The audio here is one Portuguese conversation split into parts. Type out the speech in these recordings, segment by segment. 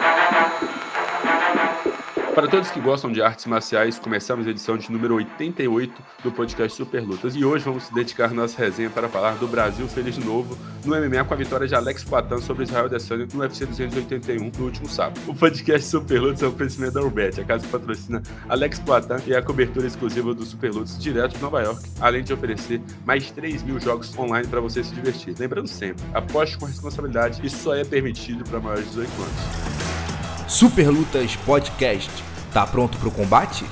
Thank you. Para todos que gostam de artes marciais, começamos a edição de número 88 do podcast Super Lutas. E hoje vamos dedicar nossa resenha para falar do Brasil feliz de novo no MMA com a vitória de Alex Poitin sobre Israel Adesanya no UFC 281 no último sábado. O podcast Super Lutas é um oferecimento da Urbet, a casa que patrocina Alex Poitin e a cobertura exclusiva do Super Lutas direto de Nova York, além de oferecer mais de 3 mil jogos online para você se divertir. Lembrando sempre, aposte com responsabilidade e só é permitido para maiores de 18 anos. Super Lutas Podcast. Tá pronto pro combate?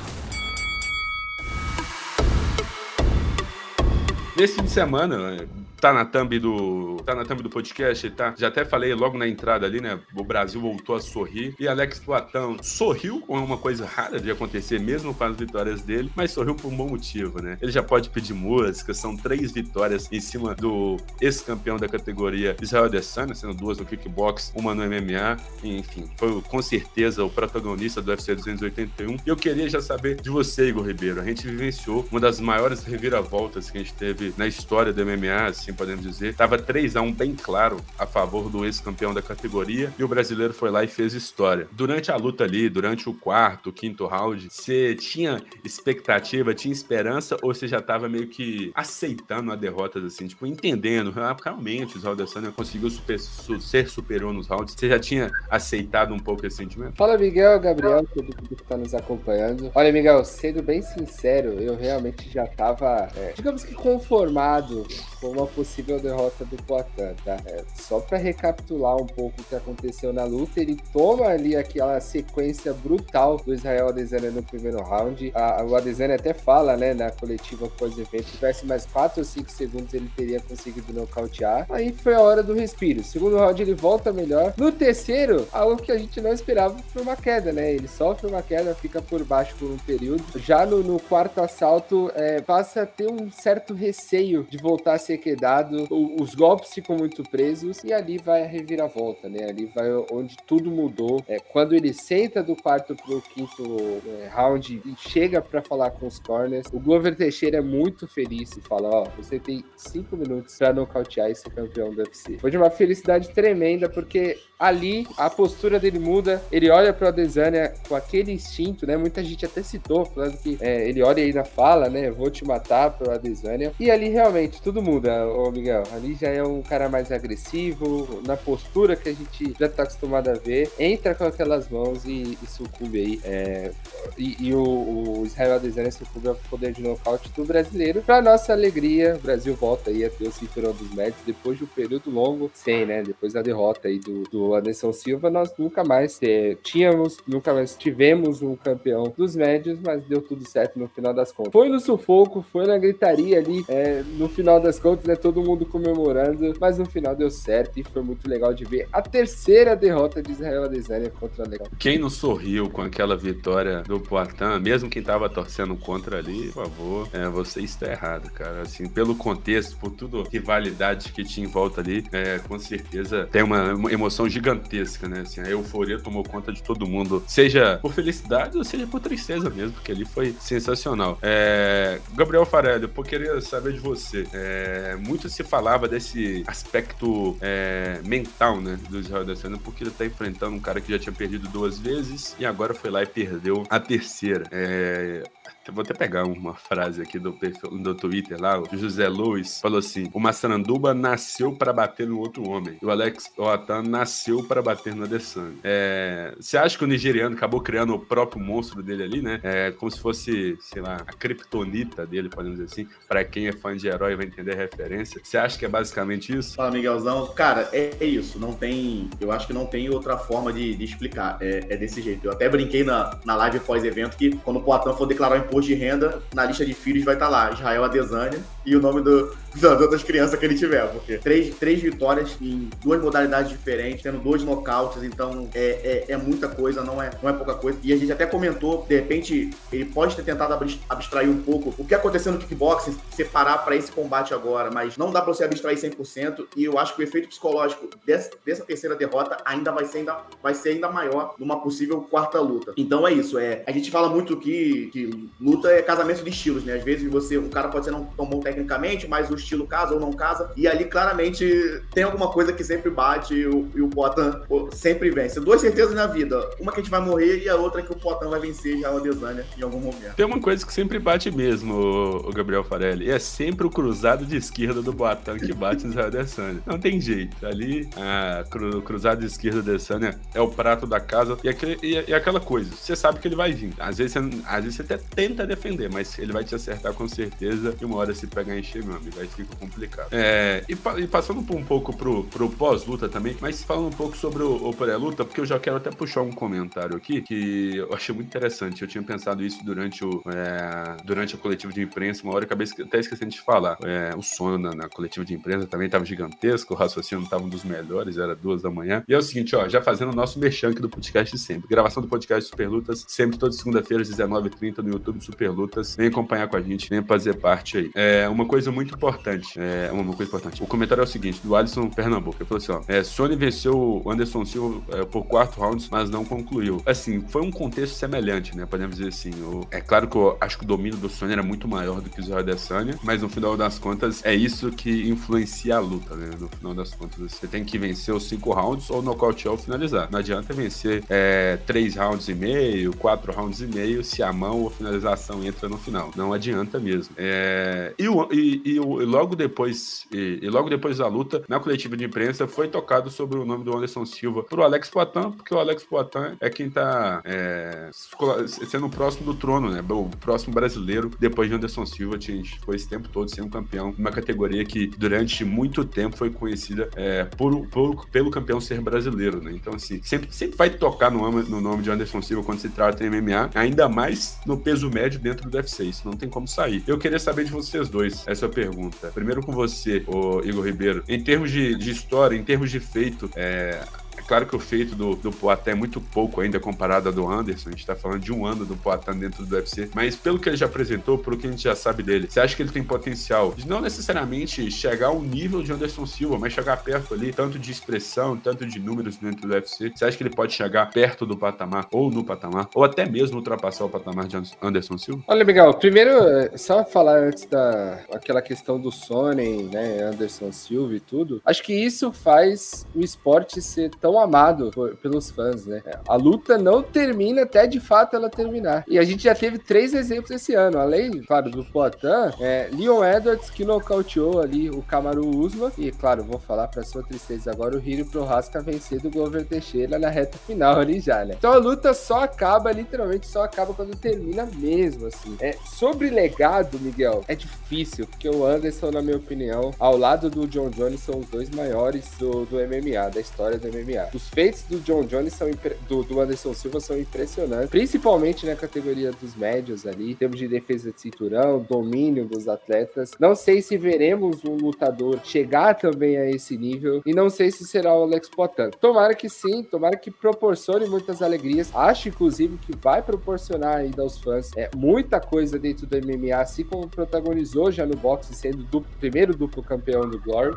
Nesse fim de semana, tá na thumb do, tá na thumb do podcast, tá? Já até falei logo na entrada ali, né? O Brasil voltou a sorrir e Alex Platão sorriu com uma coisa rara de acontecer mesmo com as vitórias dele, mas sorriu por um bom motivo, né? Ele já pode pedir música, são três vitórias em cima do ex-campeão da categoria Israel Adesanya, sendo duas no kickbox, uma no MMA, enfim, foi com certeza o protagonista do UFC 281. E eu queria já saber de você, Igor Ribeiro. A gente vivenciou uma das maiores reviravoltas que a gente teve na história do MMA, assim, assim podemos dizer. Tava 3 a 1 bem claro a favor do ex-campeão da categoria e o brasileiro foi lá e fez história. Durante a luta ali, durante o quarto, quinto round, você tinha expectativa, tinha esperança ou você já tava meio que aceitando a derrota, assim, tipo, entendendo, ah, realmente o Israel Adesanya conseguiu super, su, ser superior nos rounds. Você já tinha aceitado um pouco esse sentimento? Fala, Miguel, Gabriel, todo mundo que tá nos acompanhando. Olha, Miguel, sendo bem sincero, eu realmente já tava, é, digamos que conformado com uma possível derrota do Poitin, tá? É, só para recapitular um pouco o que aconteceu na luta, ele toma ali aquela sequência brutal do Israel Adesanya no primeiro round. A, o Adesanya até fala, né, na coletiva pós-evento, se tivesse mais 4 ou 5 segundos ele teria conseguido nocautear. Aí foi a hora do respiro. Segundo round ele volta melhor. No terceiro, algo que a gente não esperava foi uma queda, né? Ele sofre uma queda, fica por baixo por um período. Já no, no quarto assalto, é, passa a ter um certo receio de voltar a ser quedado os golpes ficam muito presos e ali vai a reviravolta, né? Ali vai onde tudo mudou. É, quando ele senta do quarto pro quinto é, round e chega para falar com os corners, o Glover Teixeira é muito feliz e fala: Ó, oh, você tem cinco minutos para nocautear esse campeão do UFC. Foi de uma felicidade tremenda porque ali a postura dele muda, ele olha pro Adesanya com aquele instinto, né? Muita gente até citou, falando que é, ele olha aí na fala, né? Vou te matar pro Adesanya. E ali realmente tudo muda ô Miguel. Ali já é um cara mais agressivo, na postura que a gente já tá acostumado a ver. Entra com aquelas mãos e, e sucumbe aí. É, e, e o, o, Israel Adesanya sucumbe ao poder de nocaute do brasileiro. Pra nossa alegria, o Brasil volta aí a ter o cinturão dos médios depois de um período longo sem, né? Depois da derrota aí do, do Anderson Silva, nós nunca mais é, tínhamos, nunca mais tivemos um campeão dos médios, mas deu tudo certo no final das contas. Foi no sufoco, foi na gritaria ali, é, no final das contas, né? todo mundo comemorando, mas no final deu certo e foi muito legal de ver a terceira derrota de Israel Adesanya contra Legal. Quem não sorriu com aquela vitória do Poitin, mesmo quem tava torcendo contra ali, por favor, é, você está errado, cara. Assim, pelo contexto, por tudo rivalidade que tinha em volta ali, é, com certeza tem uma, emoção gigantesca, né? Assim, a euforia tomou conta de todo mundo, seja por felicidade ou seja por tristeza mesmo, porque ali foi sensacional. É, Gabriel Farelli, eu queria saber de você. É, muito se falava desse aspecto é, mental, né, do Israel Adesanya, porque ele tá enfrentando um cara que já tinha perdido duas vezes e agora foi lá e perdeu a terceira. É, eu vou até pegar uma frase aqui do, do Twitter lá. O José Luiz falou assim: O Massaranduba nasceu para bater no outro homem. E o Alex Oatan nasceu para bater no Adesanya. É, você acha que o nigeriano acabou criando o próprio monstro dele ali, né? É, como se fosse, sei lá, a criptonita dele, podemos dizer assim. Para quem é fã de herói vai entender a referência. Você acha que é basicamente isso? Fala, Miguelzão. Cara, é, é isso. Não tem. Eu acho que não tem outra forma de, de explicar. É, é, desse jeito. Eu até brinquei na, na live pós-evento que quando o Poatan for declarar o imposto imposto de renda, na lista de filhos vai estar tá lá Israel Adesanya e o nome do, das outras crianças que ele tiver, porque três, três vitórias em duas modalidades diferentes, tendo dois nocautes, então é, é, é, muita coisa, não é, não é pouca coisa. E a gente até comentou, de repente, ele pode ter tentado abstrair um pouco o que aconteceu no kickboxing, separar para esse combate agora, mas não dá para você abstrair 100%, e eu acho que o efeito psicológico dessa, dessa terceira derrota ainda vai ser ainda, vai ser ainda maior numa possível quarta luta. Então é isso, é, a gente fala muito que, que luta é casamento de estilos, né? Às vezes você, o cara pode ser não tão bom tecnicamente, mas o estilo casa ou não casa. E ali claramente tem alguma coisa que sempre bate e o, e o Poitin sempre vence. Duas certezas na vida. Uma que a gente vai morrer e a outra que o Poitin vai vencer já a Desânia em algum momento. Tem uma coisa que sempre bate mesmo, o Gabriel Farelli. É sempre o cruzado de esquerda do Poitin que bate Israel Adesanya. Não tem jeito. Ali, a cru, cruzado de esquerda do Adesanya é o prato da casa. E, aquele, e, e, aquela coisa, você sabe que ele vai vir. Às vezes, às vezes você até tenta defender, mas ele vai te acertar com certeza. E uma hora se pegar em cheio, meu amigo, aí fica complicado. É, e, e, passando um pouco pro, pro pós-luta também, mas falando um pouco sobre o, o pré-luta, porque eu já quero até puxar um comentário aqui que eu achei muito interessante. Eu tinha pensado isso durante, o, é, durante a coletiva de imprensa, uma hora eu acabei até esquecendo de falar. É, o sono na, na, coletiva de imprensa também estava gigantesco, o raciocínio estava um dos melhores, era duas da manhã. E é o seguinte, ó, já fazendo o nosso merchan do podcast sempre. Gravação do podcast Superlutas, sempre toda segunda-feira às 19h30 no YouTube Superlutas. Vem acompanhar com a gente, vem fazer parte aí. É uma coisa muito importante, é uma coisa importante. O comentário é o seguinte, do Alisson Pernambuco. Ele falou assim, ó, é, Sony venceu o Anderson Silva é, por quatro rounds, mas não concluiu. Assim, foi um contexto semelhante, né? Podemos dizer assim. O, é claro que eu acho que o domínio do Sony era muito maior do que o Zé Adesanya, mas no final das contas é isso que influencia a luta, né? No final das contas, você tem que vencer os cinco rounds ou nocautear ou finalizar. Não adianta vencer é, três rounds e meio, quatro rounds e meio se a mão ou finalização entra no final. Não adianta mesmo. É, e, e, e, logo depois, e, e, logo depois da luta, na coletiva de imprensa, foi tocado sobre o nome do Anderson Silva pro Alex Poitin, porque o Alex Poitin é quem tá é, sendo o próximo do trono, né? O próximo brasileiro, depois de Anderson Silva, tinha, foi esse tempo todo sendo campeão, uma categoria que durante muito tempo foi conhecida é, por, por, pelo campeão ser brasileiro, né? Então, assim, sempre, sempre vai tocar no, no nome de Anderson Silva quando se trata de MMA, ainda mais no peso médio dentro do UFC, isso não tem como sair. Eu queria saber de vocês dois essa pergunta. Primeiro com você, Igor Ribeiro. Em termos de, de história, em termos de feito, é, claro que o feito do, do Poitin é muito pouco ainda comparado ao do Anderson. A gente tá falando de um ano do Poitin dentro do UFC. Mas pelo que ele já apresentou, pelo que a gente já sabe dele, você acha que ele tem potencial de não necessariamente chegar ao nível de Anderson Silva, mas chegar perto ali, tanto de expressão, tanto de números dentro do UFC? Você acha que ele pode chegar perto do patamar, ou no patamar, ou até mesmo ultrapassar o patamar de Anderson Silva? Olha, Miguel, primeiro, só falar antes da aquela questão do Sony, né, Anderson Silva e tudo, acho que isso faz o esporte ser tão amado por, pelos fãs, né? A luta não termina até de fato ela terminar. E a gente já teve três exemplos esse ano, além, claro, do Poitin, é, Leon Edwards que nocauteou ali o Kamaru Usman, e claro, vou falar para sua tristeza agora, o Hiro Prohaska vencer do Glover Teixeira na reta final ali já, né? Então a luta só acaba, literalmente só acaba quando termina mesmo, assim. É, sobre legado, Miguel, é difícil, porque o Anderson, na minha opinião, ao lado do John Jones, são os dois maiores do, do MMA, da história do MMA. Os feitos do John Jones são do, do, Anderson Silva são impressionantes, principalmente na categoria dos médios ali, em termos de defesa de cinturão, domínio dos atletas. Não sei se veremos um lutador chegar também a esse nível e não sei se será o Alex Potan. Tomara que sim, tomara que proporcione muitas alegrias. Acho inclusive que vai proporcionar ainda aos fãs é, muita coisa dentro do MMA, assim como protagonizou já no boxe, sendo o primeiro duplo campeão do Glory.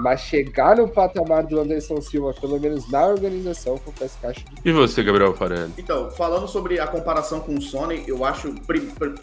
Mas chegar no patamar do Anderson Silva, pelo menos na organização, confesso que acho E você, Gabriel Farelli? Então, falando sobre a comparação com o Sony, eu acho,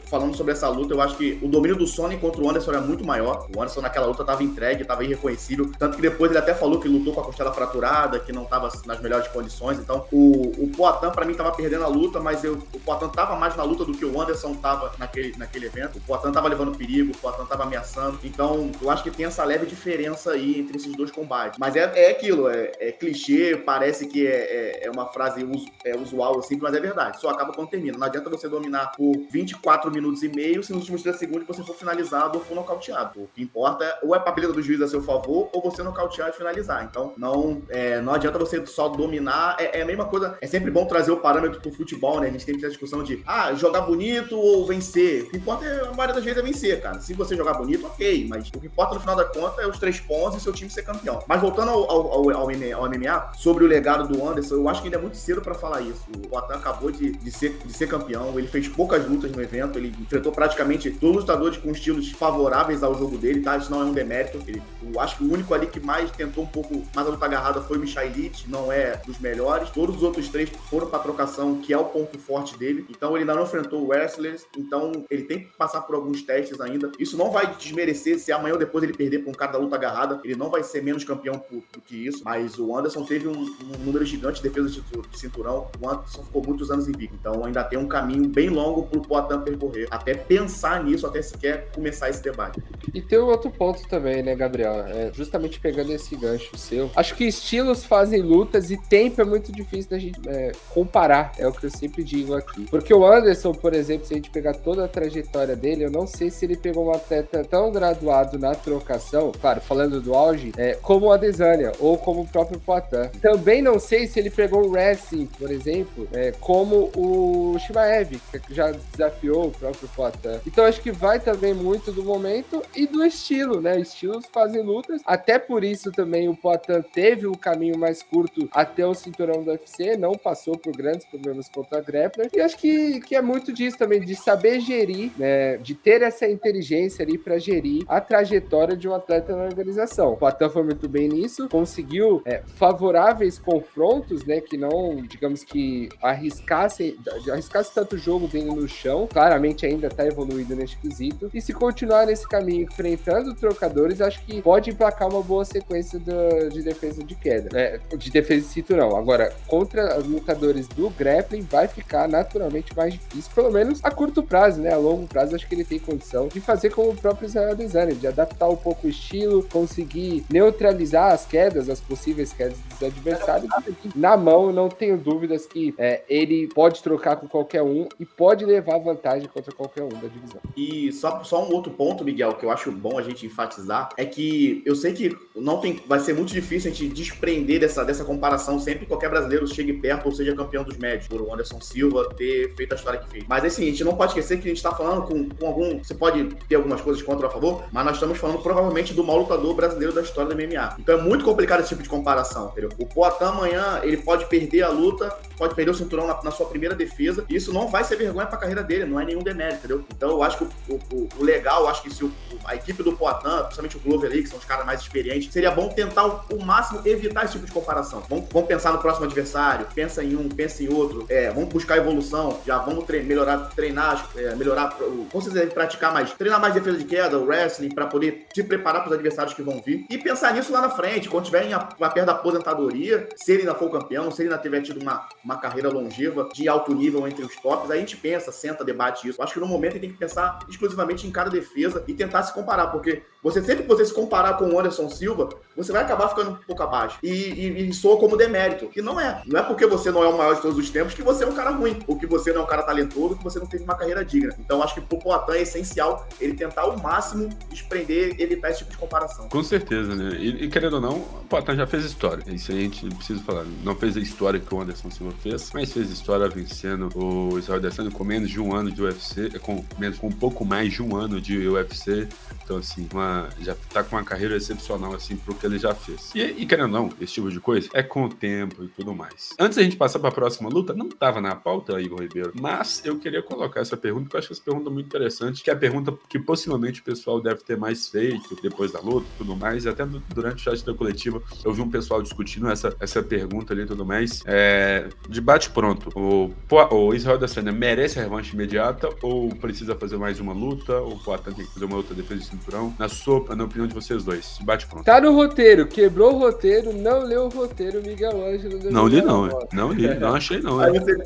falando sobre essa luta, eu acho que o domínio do Sony contra o Anderson era muito maior. O Anderson naquela luta estava entregue, estava irreconhecível. Tanto que depois ele até falou que lutou com a costela fraturada, que não estava nas melhores condições. Então, o, o Poatan, para mim, estava perdendo a luta, mas eu, o Poatan estava mais na luta do que o Anderson estava naquele, naquele evento. O Poatan estava levando perigo, o Poatan estava ameaçando. Então, eu acho que tem essa leve diferença aí entre esses dois combates. Mas é, é aquilo, é, é clichê, parece que é, é, é uma frase us, é usual assim, mas é verdade. Só acaba quando termina. Não adianta você dominar por 24 minutos e meio se nos últimos 3 segundos você for finalizado ou for nocauteado. O que importa é ou é a papeleta do juiz a seu favor ou você nocautear e finalizar. Então não, é, não adianta você só dominar. É, a mesma coisa. É sempre bom trazer o parâmetro pro futebol, né? A gente tem que ter a discussão de ah, jogar bonito ou vencer. O que importa a maioria das vezes é vencer, cara. Se você jogar bonito, ok. Mas o que importa no final da conta é os três pontos e seu time ser campeão. Mas voltando ao, ao, ao, ao MMA, sobre o legado do Anderson, eu acho que ainda é muito cedo para falar isso. O Atan acabou de, de, ser, de ser campeão, ele fez poucas lutas no evento, ele enfrentou praticamente todos os lutadores com estilos favoráveis ao jogo dele, tá? Isso não é um demérito. Ele, eu acho que o único ali que mais tentou um pouco mais a luta agarrada foi o Michailite, não é dos melhores. Todos os outros três foram pra trocação, que é o ponto forte dele. Então ele ainda não enfrentou wrestlers, então ele tem que passar por alguns testes ainda. Isso não vai desmerecer se amanhã ou depois ele perder pra um cara da luta agarrada, ele não vai ser menos campeão do que isso. Mas o Anderson teve um, um número gigante de defesa de, cinturão. O Anderson ficou muitos anos invicto. Então ainda tem um caminho bem longo pro Poitin percorrer. Até pensar nisso, até sequer começar esse debate. E tem um outro ponto também, né, Gabriel? É, justamente pegando esse gancho seu. Acho que estilos fazem lutas e tempo é muito difícil da gente é, comparar. É o que eu sempre digo aqui. Porque o Anderson, por exemplo, se a gente pegar toda a trajetória dele, eu não sei se ele pegou um atleta tão graduado na trocação, claro, falando do é, como o Adesanya ou como o próprio Poitin. Também não sei se ele pegou o wrestling, por exemplo, é, como o Shimaev, que já desafiou o próprio Poitin. Então acho que vai também muito do momento e do estilo, né? Estilos fazem lutas. Até por isso também o Poitin teve o caminho mais curto até o cinturão do UFC, não passou por grandes problemas contra a Grappler. E acho que, que é muito disso também, de saber gerir, né? De ter essa inteligência ali para gerir a trajetória de um atleta na organização. O Poitin foi muito bem nisso, conseguiu é, favoráveis confrontos, né? Que não, digamos que arriscasse, arriscasse tanto o jogo dele no chão. Claramente ainda tá evoluído nesse quesito. E se continuar nesse caminho enfrentando trocadores, acho que pode emplacar uma boa sequência do, de defesa de queda, né? De defesa de cinturão. Agora, contra lutadores do grappling, vai ficar naturalmente mais difícil, pelo menos a curto prazo, né? A longo prazo, acho que ele tem condição de fazer como o próprio Israel de adaptar um pouco o estilo, conseguir neutralizar as quedas, as possíveis quedas dos adversários. Na mão, não tenho dúvidas que é, ele pode trocar com qualquer um e pode levar vantagem contra qualquer um da divisão. E só, só um outro ponto, Miguel, que eu acho bom a gente enfatizar, é que eu sei que não tem, vai ser muito difícil a gente desprender dessa, dessa comparação sempre que qualquer brasileiro chegue perto ou seja campeão dos médios, por o Anderson Silva ter feito a história que fez. Mas assim, a gente não pode esquecer que a gente está falando com, com algum. Você pode ter algumas coisas contra ou a favor, mas nós estamos falando provavelmente do maior lutador brasileiro da história do MMA. Então é muito complicado esse tipo de comparação, entendeu? O Poitin amanhã, ele pode perder a luta, pode perder o cinturão na, na sua primeira defesa, e isso não vai ser vergonha para a carreira dele, não é nenhum demérito, entendeu? Então eu acho que o, o, o legal, eu acho que se o, a equipe do Poitin, principalmente o Glover ali, que são os caras mais experientes, seria bom tentar o, máximo evitar esse tipo de comparação. Vamos, vamos, pensar no próximo adversário, pensa em um, pensa em outro, é, vamos buscar evolução, já vamos melhorar, treinar, é, melhorar, com certeza praticar mais, treinar mais defesa de queda, o wrestling, para poder se preparar para os adversários que vão vir e pensar nisso lá na frente, quando tiverem a, a perto da aposentadoria, se ele ainda for campeão, se ele ainda tiver tido uma, uma carreira longeva de alto nível entre os tops, aí a gente pensa, senta, debate isso. Acho que no momento ele tem que pensar exclusivamente em cada defesa e tentar se comparar, porque você sempre que você se comparar com o Anderson Silva, você vai acabar ficando um pouco abaixo. E, e, e soa como demérito, que não é. Não é porque você não é o maior de todos os tempos que você é um cara ruim, ou que você não é um cara talentoso, que você não teve uma carreira digna. Então acho que pro Poitin é essencial ele tentar ao máximo desprender, evitar esse tipo de comparação. Com certeza, né? E, e querendo ou não, o Poitin já fez história. Isso aí a gente precisa falar. Não fez a história que o Anderson Silva fez, mas fez história vencendo o Israel Adesanya com menos de um ano de UFC, com, menos, com um pouco mais de um ano de UFC. Então, assim, uma, já tá com uma carreira excepcional, assim, pro que ele já fez. E, e querendo ou não, esse tipo de coisa é com o tempo e tudo mais. Antes da gente passar pra próxima luta, não tava na pauta, Igor Ribeiro, mas eu queria colocar essa pergunta, porque eu acho essa pergunta muito interessante, que é a pergunta que possivelmente o pessoal deve ter mais feito depois da luta e tudo mais, e até durante o chat da coletiva eu vi um pessoal discutindo essa, essa pergunta ali e tudo mais. É, debate pronto. O, o Israel da Cena merece a revanche imediata ou precisa fazer mais uma luta? Ou o Poatan tem que fazer uma outra defesa de cinturão? Na sua, na opinião de vocês dois, debate pronto. Tá no roteiro, quebrou o roteiro, não leu o roteiro, Miguel Ângelo. Não li não, não li, não achei não. Você...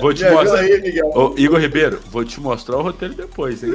vou te mostrar. Aí, Ô, Igor Ribeiro, vou te mostrar o roteiro depois, hein?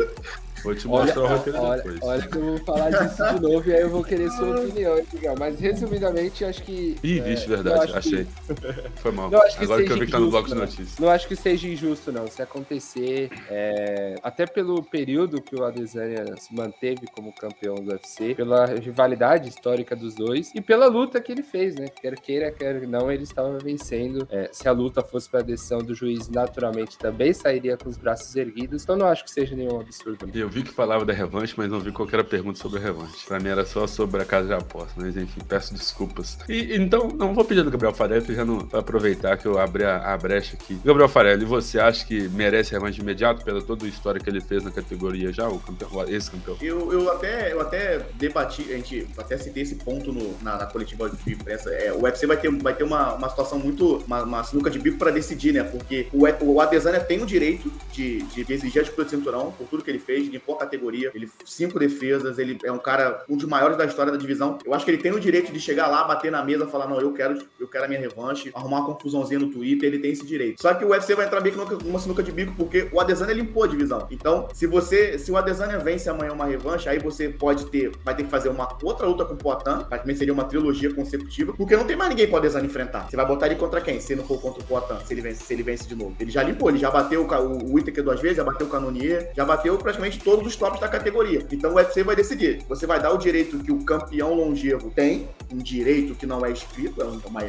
Vou te mostrar olha, o roteiro olha, depois. Olha que eu vou falar disso de novo e aí eu vou querer sua opinião, Miguel. Mas resumidamente, acho que. Ih, vixe, é, verdade, achei. Que... Foi mal. Não, acho que Agora que eu vi que tá no bloco de notícias. Não acho que seja injusto, não. Se acontecer, é... até pelo período que o Adesanya se manteve como campeão do UFC, pela rivalidade histórica dos dois e pela luta que ele fez, né? Quer queira, quer não, ele estava vencendo. É, se a luta fosse para decisão do juiz, naturalmente também sairia com os braços erguidos. Então não acho que seja nenhum absurdo. Eu vi que falava da revanche, mas não vi qualquer pergunta sobre a revanche. Pra mim era só sobre a casa de aposta, mas enfim, peço desculpas. E então, não vou pedir do Gabriel Farelli, já não aproveitar que eu abri a, a brecha aqui. Gabriel Farelli, você acha que merece revanche de imediato pela toda a história que ele fez na categoria já, o campeão, esse campeão? Eu, eu, até, eu até debati, a gente até citei esse ponto no, na, na, coletiva de imprensa. É, o UFC vai ter, vai ter uma, uma situação muito, uma, uma sinuca de bico pra decidir, né? Porque o, o Adesanya tem o direito de, de exigir a disputa de cinturão por tudo que ele fez, limpou a categoria, ele cinco defesas, ele é um cara, um dos maiores da história da divisão. Eu acho que ele tem o direito de chegar lá, bater na mesa, falar, não, eu quero, eu quero a minha revanche, arrumar uma confusãozinha no Twitter, ele tem esse direito. Só que o UFC vai entrar meio que numa sinuca de bico, porque o Adesanya limpou a divisão. Então, se você, se o Adesanya vence amanhã uma revanche, aí você pode ter, vai ter que fazer uma outra luta com o Poatan, também seria uma trilogia consecutiva, porque não tem mais ninguém pro Adesanya enfrentar. Você vai botar ele contra quem? Se não for contra o Poatan, se ele vence, se ele vence de novo. Ele já limpou, ele já bateu o, o Whittaker duas vezes, já bateu o Canonier, já bateu praticamente todos os tops da categoria. Então o UFC vai decidir. Você vai dar o direito que o campeão longevo tem, um direito que não é escrito, é um, uma,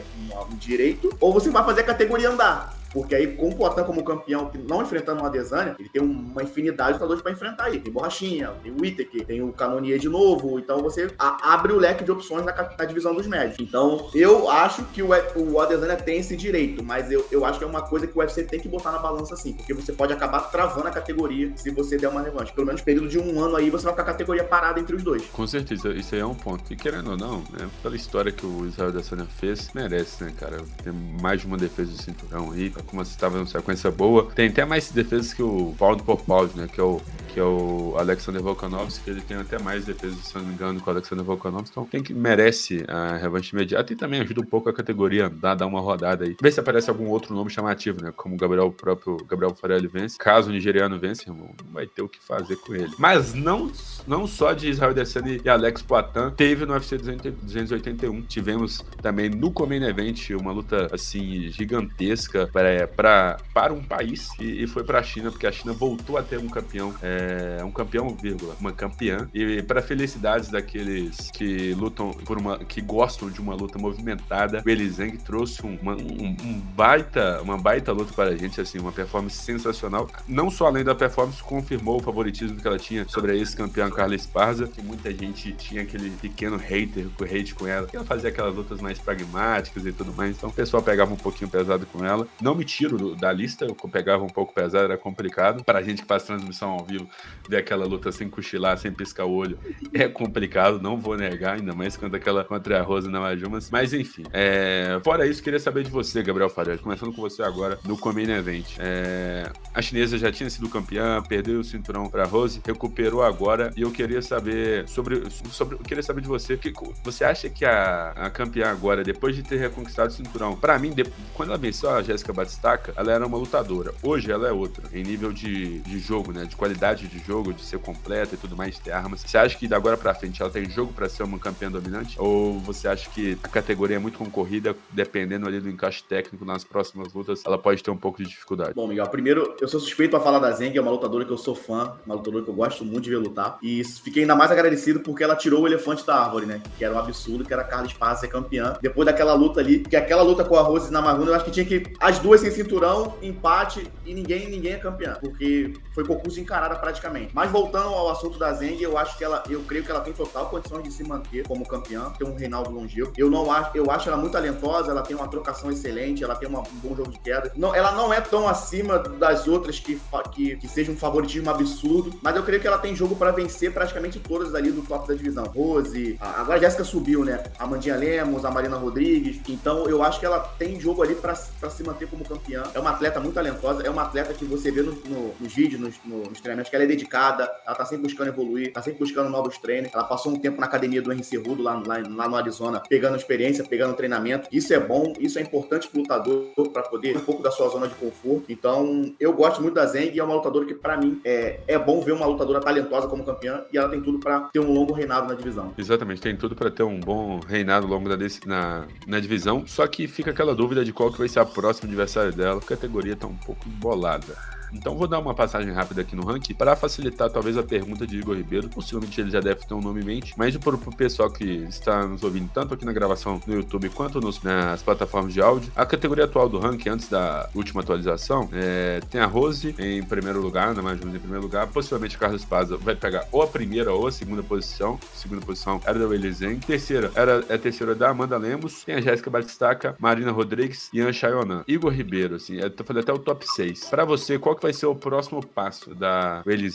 um direito, ou você vai fazer a categoria andar. Porque aí, com o Poitin como campeão, não enfrentando o Adesanya, ele tem uma infinidade de lutadores para enfrentar aí. Tem Borrachinha, tem o Whittaker, tem o Canonier de novo. Então você abre o leque de opções na, na divisão dos médios. Então, eu acho que o, o Adesanya tem esse direito, mas eu, eu acho que é uma coisa que o UFC tem que botar na balança assim, porque você pode acabar travando a categoria se você der uma revanche. Pelo menos período de um ano aí, você vai ficar a categoria parada entre os dois. Com certeza, isso aí é um ponto. E querendo ou não, né, pela história que o Israel Adesanya fez, merece, né, cara? Tem mais de uma defesa de cinturão aí, como você estava numa sequência boa. Tem até mais defesas que o por Paulo, né? Que é o que é o Alexander Volkanovski, ele tem até mais defesas, se não me engano, com o Alexander Volkanovski, então tem que merece a revanche imediata e também ajuda um pouco a categoria a dar uma rodada aí. Ver se aparece algum outro nome chamativo, né? Como o Gabriel, o próprio Gabriel Farelli vence. Caso o nigeriano vence, irmão, não vai ter o que fazer com ele. Mas não, não só de Israel Adesanya e Alex Poitin, teve no UFC 281. Tivemos também no Comain Event uma luta, assim, gigantesca para, para, para um país e, e foi para a China, porque a China voltou a ter um campeão é, é um campeão, vírgula, uma campeã. E para felicidades daqueles que lutam por uma, que gostam de uma luta movimentada, o Elizang trouxe um, uma, um, um, baita, uma baita luta para a gente, assim, uma performance sensacional. Não só além da performance, confirmou o favoritismo que ela tinha sobre a ex-campeã Carla Esparza, que muita gente tinha aquele pequeno hater, hate com ela, que ela fazia aquelas lutas mais pragmáticas e tudo mais. Então o pessoal pegava um pouquinho pesado com ela. Não me tiro da lista, eu pegava um pouco pesado, era complicado. Para a gente que faz transmissão ao vivo, ver aquela luta sem cochilar, sem piscar o olho, é complicado, não vou negar, ainda mais quando aquela contra a Rosa na Majumas. Mas enfim, é... fora isso, queria saber de você, Gabriel Faria, começando com você agora no Comain Event. É... A chinesa já tinha sido campeã, perdeu o cinturão para Rose, recuperou agora e eu queria saber sobre, sobre eu queria saber de você, que você acha que a, a campeã agora, depois de ter reconquistado o cinturão, para mim, de, quando ela venceu a Jéssica Batistaca, ela era uma lutadora. Hoje ela é outra, em nível de, de jogo, né, de qualidade de jogo, de ser completa e tudo mais, de ter armas. Você acha que da agora pra frente ela tem jogo para ser uma campeã dominante? Ou você acha que a categoria é muito concorrida, dependendo ali do encaixe técnico nas próximas lutas, ela pode ter um pouco de dificuldade? Bom, Miguel, primeiro, eu sou suspeito pra falar da Zeng, é uma lutadora que eu sou fã, uma lutadora que eu gosto muito de ver lutar. E fiquei ainda mais agradecido porque ela tirou o elefante da árvore, né? Que era um absurdo, que era a Carla Esparza ser campeã. Depois daquela luta ali, que aquela luta com a Rose na Marruna, eu acho que tinha que as duas sem cinturão, empate e ninguém ninguém é campeã, porque foi concurso encarada praticamente. Mas voltando ao assunto da Zeng, eu acho que ela, eu creio que ela tem total condições de se manter como campeã, ter um Reinaldo longevo. Eu não acho, eu acho ela muito talentosa, ela tem uma trocação excelente, ela tem uma, um bom jogo de queda. Não, ela não é tão acima das outras que, que, que seja um favoritismo absurdo, mas eu creio que ela tem jogo para vencer praticamente todas ali do top da divisão. Rose, a, agora a Jéssica subiu, né? A Mandinha Lemos, a Marina Rodrigues. Então eu acho que ela tem jogo ali para se manter como campeã. É uma atleta muito talentosa, é uma atleta que você vê no, no, nos vídeos, nos, nos treinamentos, que ela é dedicada, ela tá sempre buscando evoluir, tá sempre buscando novos treinos. Ela passou um tempo na academia do Henry Rudo lá, lá, lá, no Arizona, pegando experiência, pegando treinamento. Isso é bom, isso é importante pro lutador para poder um pouco da sua zona de conforto. Então, eu gosto muito da Zeng e é uma lutadora que, para mim, é, é bom ver uma lutadora talentosa como campeã e ela tem tudo para ter um longo reinado na divisão. Exatamente, tem tudo para ter um bom reinado longo da na, na divisão. Só que fica aquela dúvida de qual que vai ser a próxima adversária dela. A categoria tá um pouco embolada. Então vou dar uma passagem rápida aqui no ranking para facilitar talvez a pergunta de Igor Ribeiro. Possivelmente ele já deve ter um nome em mente, mas para o pessoal que está nos ouvindo tanto aqui na gravação no YouTube quanto nos, nas plataformas de áudio, a categoria atual do ranking antes da última atualização é, tem a Rose em primeiro lugar, na mais em primeiro lugar. Possivelmente o Carlos Paz vai pegar ou a primeira ou a segunda posição. Segunda posição era da Willy Terceira era é a terceira da Amanda Lemos. Tem a Jéssica Batistaca, Marina Rodrigues e Ian Chayonan. Igor Ribeiro, assim, eu falei até o top 6. Para você, qual que vai ser o próximo passo da Willy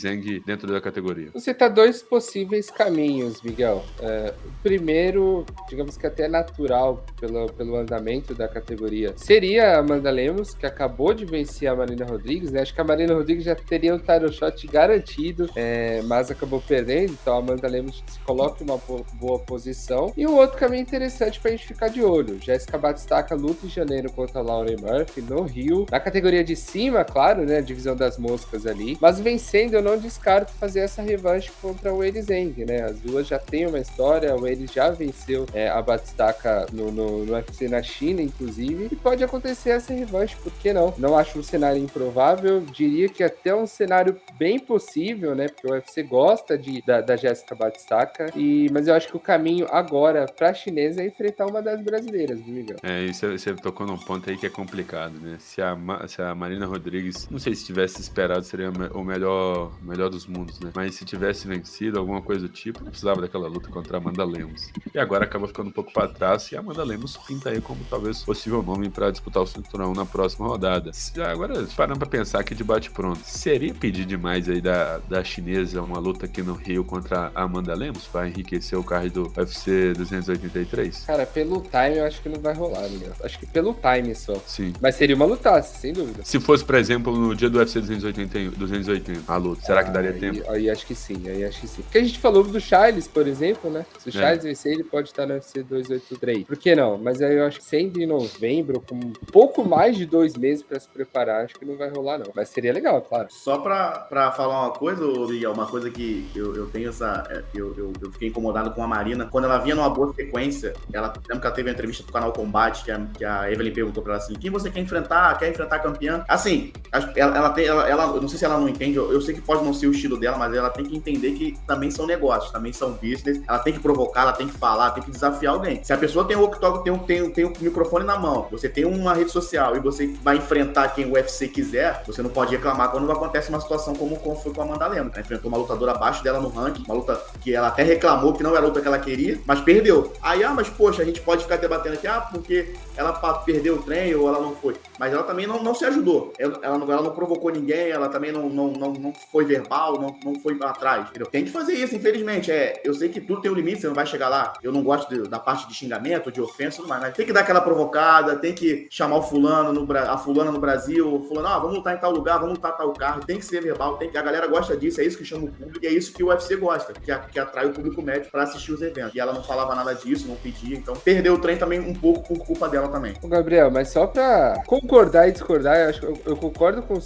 dentro da categoria? Você tá dois possíveis caminhos, Miguel. É, o primeiro, digamos que até natural pelo, pelo andamento da categoria, seria a Amanda Lemos, que acabou de vencer a Marina Rodrigues, né? Acho que a Marina Rodrigues já teria um title shot garantido, é, mas acabou perdendo, então a Amanda Lemos se coloca em uma boa posição. E um outro caminho interessante pra gente ficar de olho. Jéssica Batistaca luta em janeiro contra a Lauren Murphy no Rio. Na categoria de cima, claro, né? A divisão das moscas ali. Mas vencendo, eu não descarto fazer essa revanche contra o Zeng, né? As duas já têm uma história, o Elis já venceu é, a Batistaca no, no, no UFC na China, inclusive. E pode acontecer essa revanche, por que não? Não acho um cenário improvável, diria que até um cenário bem possível, né? Porque o UFC gosta de, da, da Jéssica Batistaca. E, mas eu acho que o caminho agora pra chinesa é enfrentar uma das brasileiras, viu, Miguel? É, isso você tocou num ponto aí que é complicado, né? Se a, se a Marina Rodrigues, não sei se tivesse esperado, seria o melhor, melhor dos mundos, né? Mas se tivesse vencido, alguma coisa do tipo, não precisava daquela luta contra a Amanda Lemos. E agora acaba ficando um pouco para trás e a Amanda Lemos pinta aí como talvez possível nome para disputar o cinturão na próxima rodada. Agora, parando para pensar aqui de bate pronto, seria pedir demais aí da, da chinesa uma luta aqui no Rio contra a Amanda Lemos para enriquecer o card do UFC 283? Cara, pelo time eu acho que não vai rolar, Miguel. Acho que pelo time só. Sim. Mas seria uma lutaça, sem dúvida. Se fosse, por exemplo, no dia do UFC 280, 280 a luta, será ah, que daria aí, tempo? Aí acho que sim, aí acho que sim. Porque a gente falou do Charles, por exemplo, né? Se o é. Charles é. vencer, ele pode estar no UFC 283. Por que não? Mas aí eu acho que sendo em novembro, com um pouco mais de dois meses para se preparar, acho que não vai rolar, não. Mas seria legal, claro. Só pra, pra falar uma coisa, Miguel, uma coisa que eu, eu tenho essa. É, eu, eu, eu, fiquei incomodado com a Marina. Quando ela vinha numa boa sequência, ela lembra que ela teve uma entrevista pro canal Combate, que a, que a Evelyn perguntou pra ela assim: quem você quer enfrentar? Quer enfrentar a campeã? Assim, ela, ela tem. Ela, ela, não sei se ela não entende, eu, eu sei que pode não ser o estilo dela, mas ela tem que entender que também são negócios, também são business. Ela tem que provocar, ela tem que falar, tem que desafiar alguém. Se a pessoa tem o tem um, tem, tem um microfone na mão, você tem uma rede social e você vai enfrentar quem o UFC quiser, você não pode reclamar quando acontece uma situação como, como foi com a Amanda Lemos. Ela enfrentou uma lutadora abaixo dela no ranking, uma luta que ela até reclamou que não era a luta que ela queria, mas perdeu. Aí, ah, mas poxa, a gente pode ficar debatendo aqui, ah, porque ela perdeu o trem ou ela não foi. Mas ela também não, não se ajudou. Ela, ela, não, ela não provocou ninguém, ela também não, não, não, não foi verbal, não, não foi atrás. Entendeu? Tem que fazer isso, infelizmente. É, eu sei que tudo tem um limite, você não vai chegar lá. Eu não gosto de, da parte de xingamento, de ofensa, mas, mas tem que dar aquela provocada, tem que chamar o fulano, no, a fulana no Brasil, fulano, ah, vamos lutar em tal lugar, vamos lutar tal carro. Tem que ser verbal, tem que, a galera gosta disso, é isso que chama o público, e é isso que o UFC gosta, que, que atrai o público médio para assistir os eventos. E ela não falava nada disso, não pedia, então perdeu o trem também um pouco por culpa dela também. Ô, Gabriel, mas só pra concordar e discordar, eu, acho, eu, eu concordo com,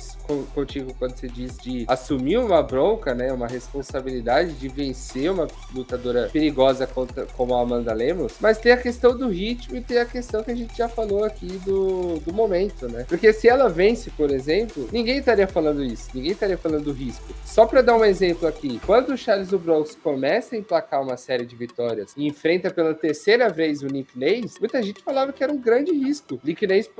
contigo quando você diz de assumir uma bronca, né? Uma responsabilidade de vencer uma lutadora perigosa contra, como a Amanda Lemos, mas tem a questão do ritmo e tem a questão que a gente já falou aqui do, do momento, né? Porque se ela vence, por exemplo, ninguém estaria falando isso, ninguém estaria falando do risco. Só para dar um exemplo aqui, quando o Charles do Bronx começa a emplacar uma série de vitórias e enfrenta pela terceira vez o Nick Nance, muita gente falava que era um grande risco. Nick Nance,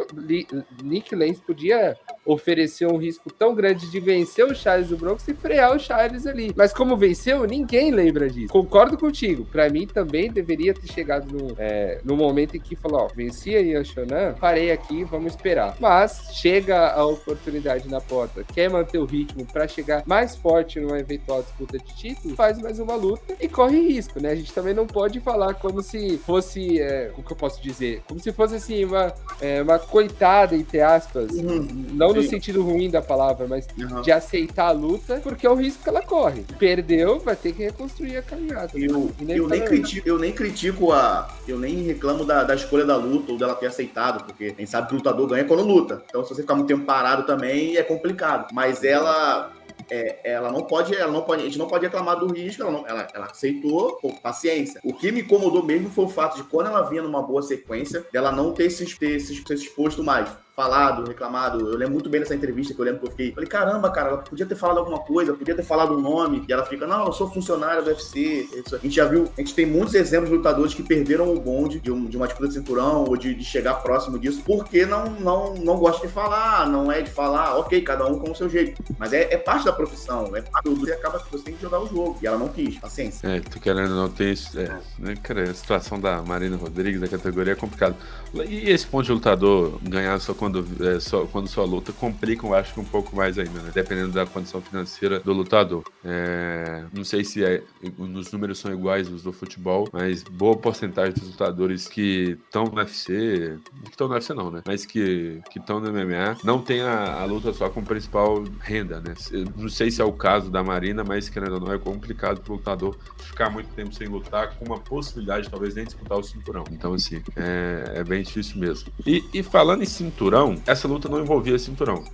Nick podia oferecer um risco tão grande de vencer o Charles do Bronx e frear o Charles ali. Mas como venceu, ninguém lembra disso. Concordo contigo. Para mim também deveria ter chegado no, é, no momento em que falou, ó, venci a Ian Shonan, parei aqui, vamos esperar. Mas chega a oportunidade na porta, quer manter o ritmo para chegar mais forte numa eventual disputa de título, faz mais uma luta e corre risco, né? A gente também não pode falar como se fosse, é, o que eu posso dizer, como se fosse assim uma, é, uma coitada entre aspas, uhum. não no sentido ruim da palavra, mas uhum. de aceitar a luta, porque é o risco que ela corre. Perdeu, vai ter que reconstruir a caminhada. Eu, eu, nem, critico, eu nem critico a. Eu nem reclamo da, da escolha da luta ou dela ter aceitado, porque gente sabe que o lutador ganha quando luta. Então, se você ficar muito tempo parado também, é complicado. Mas ela é, ela não pode, ela não pode, a gente não pode reclamar do risco, ela, não, ela, ela aceitou, pô, paciência. O que me incomodou mesmo foi o fato de quando ela vinha numa boa sequência, dela não ter se, ter se, se exposto mais falado, reclamado. Eu lembro muito bem dessa entrevista que eu lembro que eu fiquei. Falei, caramba, cara, ela podia ter falado alguma coisa, podia ter falado um nome. E ela fica, não, eu sou funcionária do UFC. A gente já viu, a gente tem muitos exemplos de lutadores que perderam o bonde de, um, de uma disputa de cinturão ou de, de, chegar próximo disso, porque não, não, não gosta de falar, não é de falar, ok, cada um com o seu jeito. Mas é, é parte da profissão, é parte do e acaba que você tem que jogar o jogo. E ela não quis, paciência. É, tu querendo não ter isso. É, né, cara, a situação da Marina Rodrigues, da categoria, é complicado. E esse ponto de lutador ganhar só quando, é, quando só luta complica, eu acho que um pouco mais ainda, né? Dependendo da condição financeira do lutador. É, não sei se é, os números são iguais os do futebol, mas boa porcentagem dos lutadores que estão no UFC, que estão no UFC não, né? Mas que estão no MMA, não tem a, a, luta só como principal renda, né? Não sei se é o caso da Marina, mas querendo ou não, é complicado pro lutador ficar muito tempo sem lutar, com uma possibilidade talvez nem disputar o cinturão. Então, assim, é, é bem difícil mesmo. E, e falando em cinturão, essa luta não envolvia cinturão.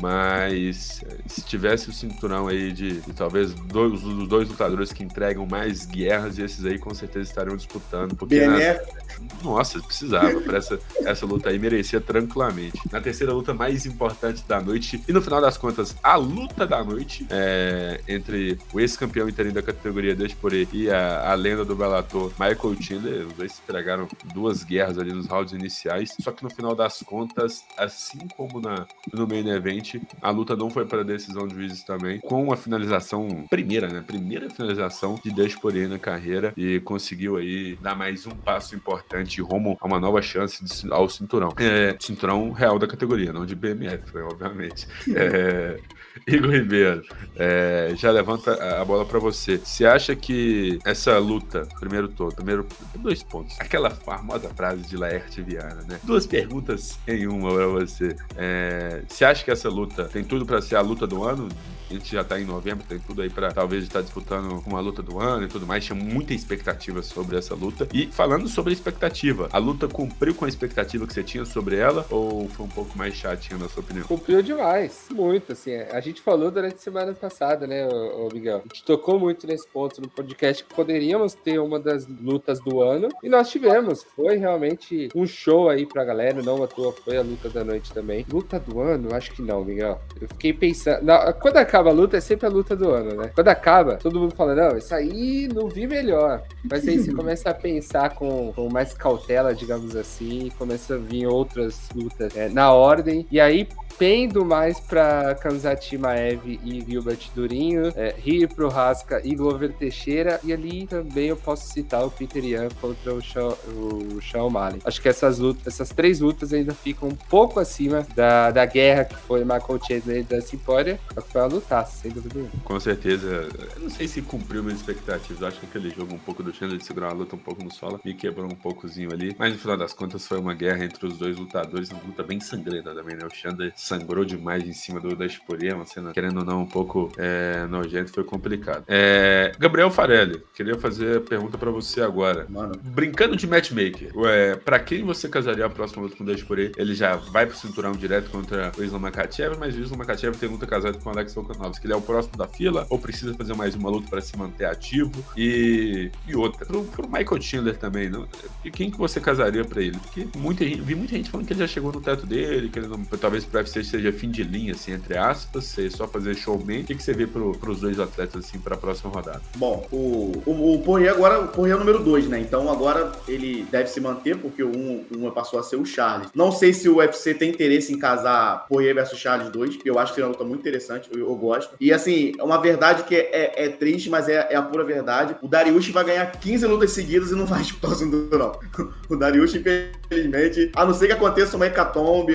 Mas se tivesse o cinturão aí de, de talvez dois, os dois lutadores que entregam mais guerras, e esses aí com certeza estariam disputando. Porque BNF. Na... Nossa, precisava. para essa, essa luta aí merecia tranquilamente. Na terceira luta mais importante da noite, e no final das contas, a luta da noite é, entre o ex-campeão interino da categoria Despore e a, a lenda do Bellator, Michael Chandler. Os dois entregaram duas guerras ali nos rounds iniciais. Só que no final das contas, assim como na, no main event, a luta não foi para decisão de juízes também, com a finalização primeira, né? Primeira finalização de Despore na carreira e conseguiu aí dar mais um passo importante rumo a uma nova chance de, ao cinturão. É, cinturão real da categoria, não de BMF, obviamente. É, Igor Ribeiro, é, já levanta a bola para você. Você acha que essa luta, primeiro todo, primeiro dois pontos, aquela famosa frase de Laerte Viana, né? Duas perguntas em uma para você. É, você acha que essa luta tem tudo para ser a luta do ano? A gente já tá em novembro, tem tudo aí para talvez estar disputando uma luta do ano e tudo mais. Tinha muita expectativa sobre essa luta. E falando sobre a expectativa, a luta cumpriu com a expectativa que você tinha sobre ela ou foi um pouco mais chatinha na sua opinião? Cumpriu demais, muito. Assim, a gente falou durante a semana passada, né, ô, Miguel? A gente tocou muito nesse ponto no podcast que poderíamos ter uma das lutas do ano e nós tivemos. Foi realmente um show aí pra galera, não à toa foi a luta da noite também. Luta do ano? Acho que não, Miguel. Eu fiquei pensando. Não, quando acaba acaba a luta, é sempre a luta do ano, né? Quando acaba, todo mundo fala, não, isso aí não vi melhor. Mas aí você começa a pensar com, com mais cautela, digamos assim, começa a vir outras lutas é, na ordem. E aí, pendo mais pra Kanzati Maev e Gilbert Durinho, é, Rio Prohaska e Glover Teixeira. E ali também eu posso citar o Peter Yan contra o Sean, o O'Malley. Acho que essas lutas, essas três lutas ainda ficam um pouco acima da, da guerra que foi Michael Chandler e Dustin Poirier. Foi uma luta sem dúvida nenhuma. Com certeza. Eu não sei se cumpriu minhas expectativas. Acho que aquele jogo um pouco do Chandler de segurar a luta um pouco no solo me quebrou um poucozinho ali. Mas no final das contas foi uma guerra entre os dois lutadores, uma luta bem sangrenta também, né? O Chandler sangrou demais em cima do da Esporia, uma cena, querendo ou não, um pouco é, nojento, foi complicado. É, Gabriel Farelli, queria fazer a pergunta pra você agora. Mano. Brincando de matchmaker, ué, pra quem você casaria a próxima luta com o Despore? Ele já vai pro cinturão direto contra o Islam Makachev, mas o Islam Makachev tem luta casada com o Alex Volkanov que ele é o próximo da fila, ou precisa fazer mais uma luta para se manter ativo? E, e outra, pro, pro Michael Chandler também, não? E quem que você casaria para ele? Porque muita gente, vi muita gente falando que ele já chegou no teto dele, que ele não, talvez pro UFC seja fim de linha, assim, entre aspas, ser só fazer showman. O que, que você vê pro, pros dois atletas, assim, pra próxima rodada? Bom, o, o, o Poirier agora, o Poirier é o número dois, né? Então agora ele deve se manter, porque o um, um passou a ser o Charles. Não sei se o UFC tem interesse em casar Poirier versus Charles 2, eu acho que é uma luta muito interessante, eu, eu gosto. E assim, é uma verdade que é, é, é triste, mas é, é, a pura verdade. O Dariush vai ganhar 15 lutas seguidas e não vai disputar o cinturão. O Dariush, infelizmente, a não ser que aconteça uma hecatombe,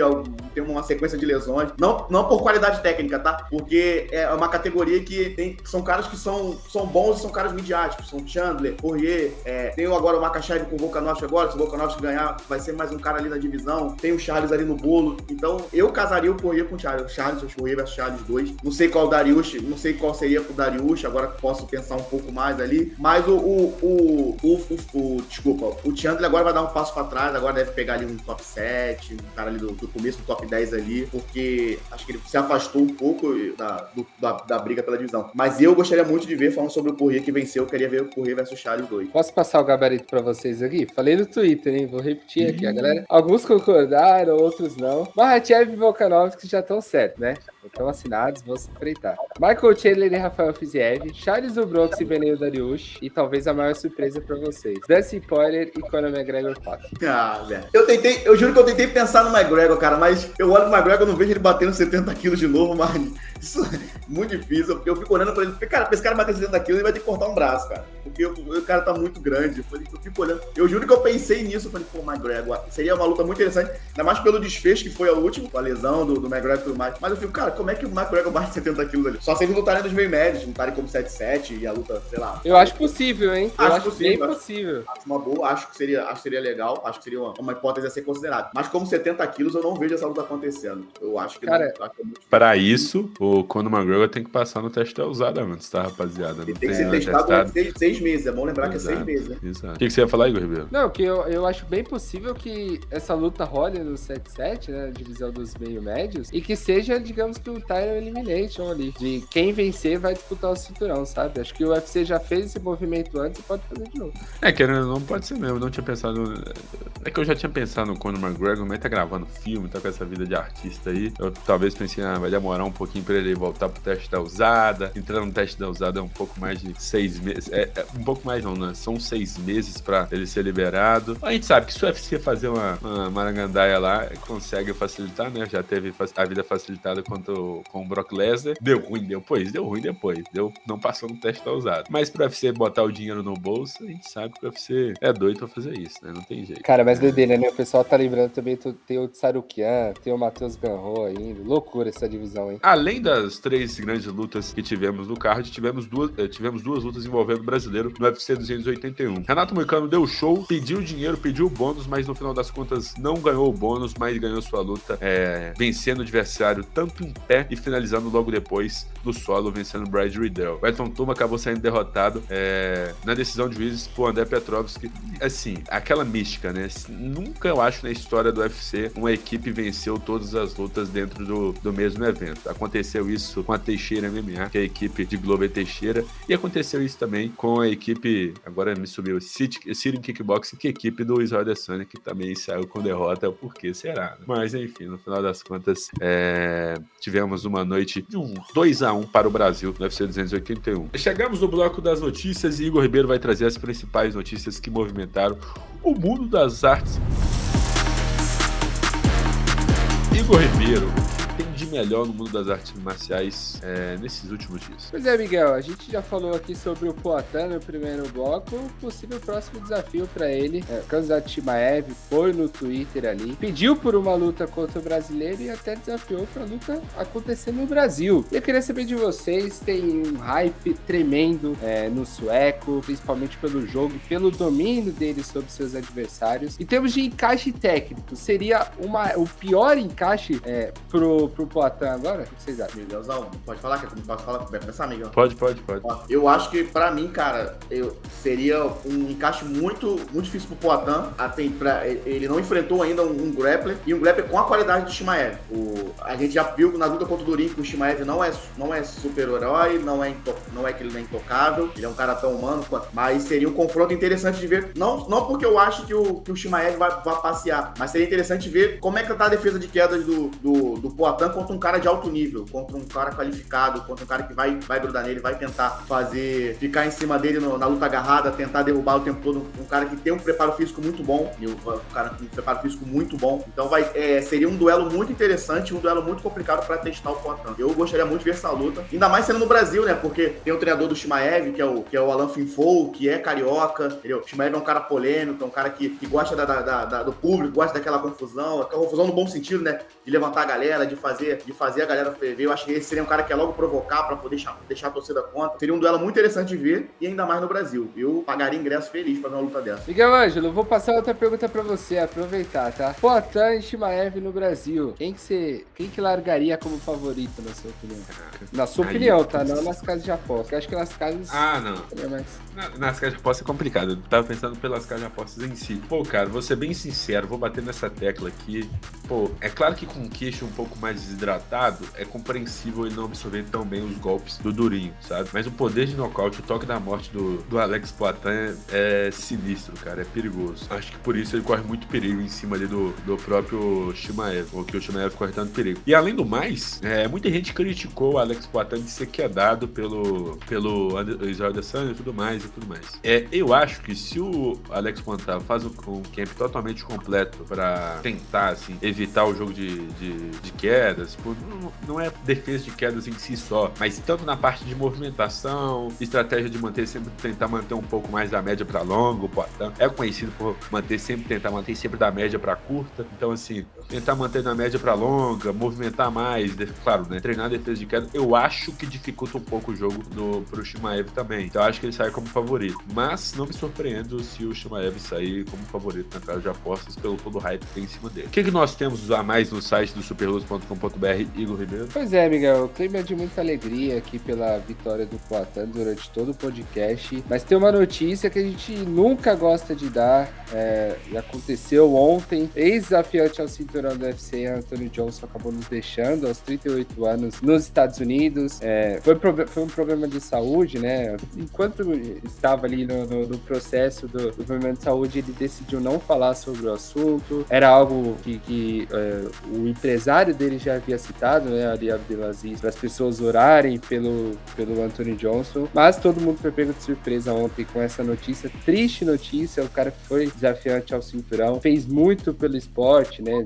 tem uma sequência de lesões, não, não por qualidade técnica, tá? Porque é uma categoria que tem, são caras que são, são bons e são caras midiáticos. São Chandler, Poirier, é, tem agora o Makachev com o Volkanovski agora, se o Volkanovski ganhar, vai ser mais um cara ali na divisão. Tem o Charles ali no bolo. Então, eu casaria o Poirier com o Charles. Charles, o Poirier versus Charles 2. Não sei qual o Dariush, não sei qual seria pro Dariush, agora posso pensar um pouco mais ali. Mas o, o, o, o, desculpa, o Chandler agora vai dar um passo para trás, agora deve pegar ali um top 7, um cara ali do começo do top 10 ali. Porque acho que ele se afastou um pouco da, do, da, da, briga pela divisão. Mas eu gostaria muito de ver, falando sobre o Poirier que venceu, eu queria ver o Poirier versus Charles 2. Posso passar o gabarito pra vocês aqui? Falei no Twitter, hein? Vou repetir aqui, a galera. Alguns concordaram, outros não. Mahatchev e Volkanovski já estão certos, né? Estão assinados, vão se enfrentar. Michael Chandler e Rafael Fiziev, Charles Bronx e Benio Dariush, e talvez a maior surpresa pra vocês, Dustin Poirier e Conor McGregor 4. Ah, velho. Eu tentei, eu juro que eu tentei pensar no McGregor, cara, mas eu olho pro McGregor e não vejo ele batendo 70 quilos de novo, mas isso é muito difícil, eu fico olhando pra ele, cara, pra esse cara bater 70 quilos, ele vai ter que cortar um braço, cara. Porque o, cara tá muito grande. Eu, eu fico olhando. Eu juro que eu pensei nisso, eu falei, pô, McGregor, seria uma luta muito interessante, ainda mais pelo desfecho que foi a última, com a lesão do, do McGregor e tudo mais. Mas eu fico, cara, como é que o McGregor bate 70 quilos ali? Só se eles lutarem nos meio médios, lutarem como 7-7 e a luta, sei lá. Eu acho possível, hein? Eu acho, acho possível. bem possível. Acho uma boa, acho que seria, acho que seria legal, acho que seria uma, uma hipótese a ser considerada. Mas como 70 quilos, eu não vejo essa luta acontecendo. Eu acho que Cara, não. Acho que é muito Para isso, o Conor McGregor tem que passar no teste da usada antes, tá, rapaziada? Não Ele tem que tem ser testado seis, seis meses. É bom lembrar que é seis Exato, meses, né? Exato. O que, que você ia falar, Igor Ribeiro? Não, que eu, eu acho bem possível que essa luta role no 7-7, né? Divisão dos meio médios, e que seja, digamos que o Tyron Elimination ali. De quem vencer vai disputar o cinturão, sabe? Acho que o UFC já fez esse movimento antes e pode fazer de novo. É, querendo ou não, pode ser mesmo. Eu não tinha pensado. É que eu já tinha pensado no Conor McGregor, mas tá gravando filme, tá com essa vida de artista aí. Eu talvez pensei, ah, vai demorar um pouquinho pra ele voltar pro teste da usada. Entrar no teste da usada é um pouco mais de seis meses. É, é um pouco mais não, né? São seis meses pra ele ser liberado. A gente sabe que se o UFC fazer uma, uma marangandaia lá, consegue facilitar, né? Já teve a vida facilitada quanto com o Brock Lesnar. Deu ruim depois, deu ruim depois. Deu, não passou no teste da usada. Mas pro UFC botar o dinheiro no bolso, a gente sabe que o UFC é doido pra fazer isso, né? Não tem jeito. Cara, mas doideira, né? O pessoal tá lembrando também, tem o Tsarukian, tem o Matheus Ganro ainda. Loucura essa divisão, hein? Além das três grandes lutas que tivemos no card, tivemos duas, eh, tivemos duas lutas envolvendo o no UFC 281. Renato Moicano deu show, pediu dinheiro, pediu bônus, mas no final das contas não ganhou o bônus, mas ganhou sua luta, eh, vencendo o adversário tanto em pé e finalizando logo depois no solo, vencendo Brad Riddell. O Elton Tuma acabou saindo derrotado eh, na decisão de juízes por André Petrovski. Assim, aquela mística, né? Nunca eu acho na história do UFC uma equipe venceu todas as lutas dentro do, do mesmo evento. Aconteceu isso com a Teixeira MMA, que é a equipe de Glover Teixeira, e aconteceu isso também com a equipe, agora me subiu, City Kickboxing, que é a equipe do Israel Adesanya, que também saiu com derrota, por que será? né? Mas enfim, no final das contas, é, tivemos uma noite de um 2x1 para o Brasil no UFC 281. Chegamos no bloco das notícias e Igor Ribeiro vai trazer as principais notícias que movimentaram o mundo das artes Igor Ribeiro, melhor no mundo das artes marciais é, nesses últimos dias? Pois é, Miguel, a gente já falou aqui sobre o Poatan no primeiro bloco, o possível próximo desafio para ele. É, candidato Shimaev foi no Twitter ali, pediu por uma luta contra o brasileiro e até desafiou para luta acontecer no Brasil. Eu queria saber de vocês, tem um hype tremendo é, no sueco, principalmente pelo jogo e pelo domínio dele sobre seus adversários. Em termos de encaixe técnico, seria uma, o pior encaixe é, pro, pro Poatan agora? O que vocês acham? Miguelzão, pode falar? Quer pode falar? Vai começar, Miguel? Pode, pode, pode. Eu acho que, pra mim, cara, eu, seria um encaixe muito, muito difícil pro Poatan. Até pra- ele não enfrentou ainda um, um grappler e um grappler com a qualidade do Shimaev. O, a gente já viu na luta contra o Durin que o Shimaev não é, não é super-herói, não, é não é que ele não é intocável, ele é um cara tão humano quanto. Mas seria um confronto interessante de ver. Não, não porque eu acho que o, que o Shimaev vai, vai passear, mas seria interessante ver como é que tá a defesa de quedas do, do, do Poatan contra um cara de alto nível, contra um cara qualificado, contra um cara que vai, vai grudar nele, vai tentar fazer, ficar em cima dele no- na luta agarrada, tentar derrubar o tempo todo. Um cara que tem um preparo físico muito bom, e um, cara com um preparo físico muito bom. Então vai, é, seria um duelo muito interessante, um duelo muito complicado pra testar o Poatan. Eu gostaria muito de ver essa luta, ainda mais sendo no Brasil, né? Porque tem o treinador do Shimaev, que é o, que é o Alan Finfou, que é carioca, entendeu? O Shimaev é um cara polêmico, é um cara que, que gosta da- da- da- do público, gosta daquela confusão, aquela confusão no bom sentido, né? De levantar a galera, de fazer de fazer a galera ferver. Eu acho que esse seria um cara que é logo provocar para poder deixar, deixar a torcida contra. Seria um duelo muito interessante de ver e ainda mais no Brasil. Eu pagaria ingresso feliz pra ver uma luta dessa. Miguel Ângelo, vou passar outra pergunta pra você, aproveitar, tá? Poatan e Shimaev no Brasil. Quem que você. Quem que largaria como favorito, na sua opinião? Na sua Aí- opinião, tá? Não nas casas de aposta. Eu acho que nas casas. Ah, não. é mais. Na- Nas casas de apostas é complicado. Eu tava pensando pelas casas de apostas em si. Pô, cara, vou ser bem sincero, vou bater nessa tecla aqui. Pô, é claro que com o queixo um pouco mais desidratado, é compreensível ele não absorver tão bem os golpes do Durinho, sabe? Mas o poder de nocaute, o toque da morte do, do Alex Poitin é sinistro, cara, é perigoso. Acho que por isso ele corre muito perigo em cima ali do, do próprio Shimaev, ou que o Shimaev corre tanto perigo. E além do mais, é, muita gente criticou o Alex Poitin de ser quedado pelo, pelo Israel Adesanya e tudo mais e tudo mais. É, eu acho que se o Alex Poitin faz um, um camp totalmente completo pra tentar, assim, evitar o jogo de, de, de quedas, pô, não, não é defesa de quedas em si só, mas tanto na parte de movimentação, estratégia de manter sempre tentar manter um pouco mais da média pra longa, o Poitin é conhecido por manter sempre tentar manter sempre da média pra curta. Então assim, tentar manter na média pra longa, movimentar mais, claro, né, treinar defesa de queda, eu acho que dificulta um pouco o jogo no pro Shimaev também. Então acho que ele sai como favorito, mas não me surpreendo se o Shimaev sair como favorito na casa de apostas pelo todo o hype que tem em cima dele. O que, que nós temos a mais no site do superluz.com.br, Igor Ribeiro? Pois é, Miguel, clima é de muita alegria aqui pela vitória do Poatan durante todo o podcast. Mas tem uma notícia que a gente nunca gosta de dar. É, e aconteceu ontem. Ex-desafiante ao cinturão do UFC, Anthony Johnson, acabou nos deixando aos 38 anos nos Estados Unidos. É, foi, foi um problema de saúde, né? Enquanto estava ali no, no- no processo do, do problema de saúde, ele decidiu não falar sobre o assunto. Era algo que, que, é, o empresário dele já havia citado, né, Ali Abdelaziz, para as pessoas orarem pelo, pelo Anthony Johnson. Mas todo mundo foi pego de surpresa ontem com essa notícia, triste notícia. O cara foi desafiante ao cinturão, fez muito pelo esporte, né?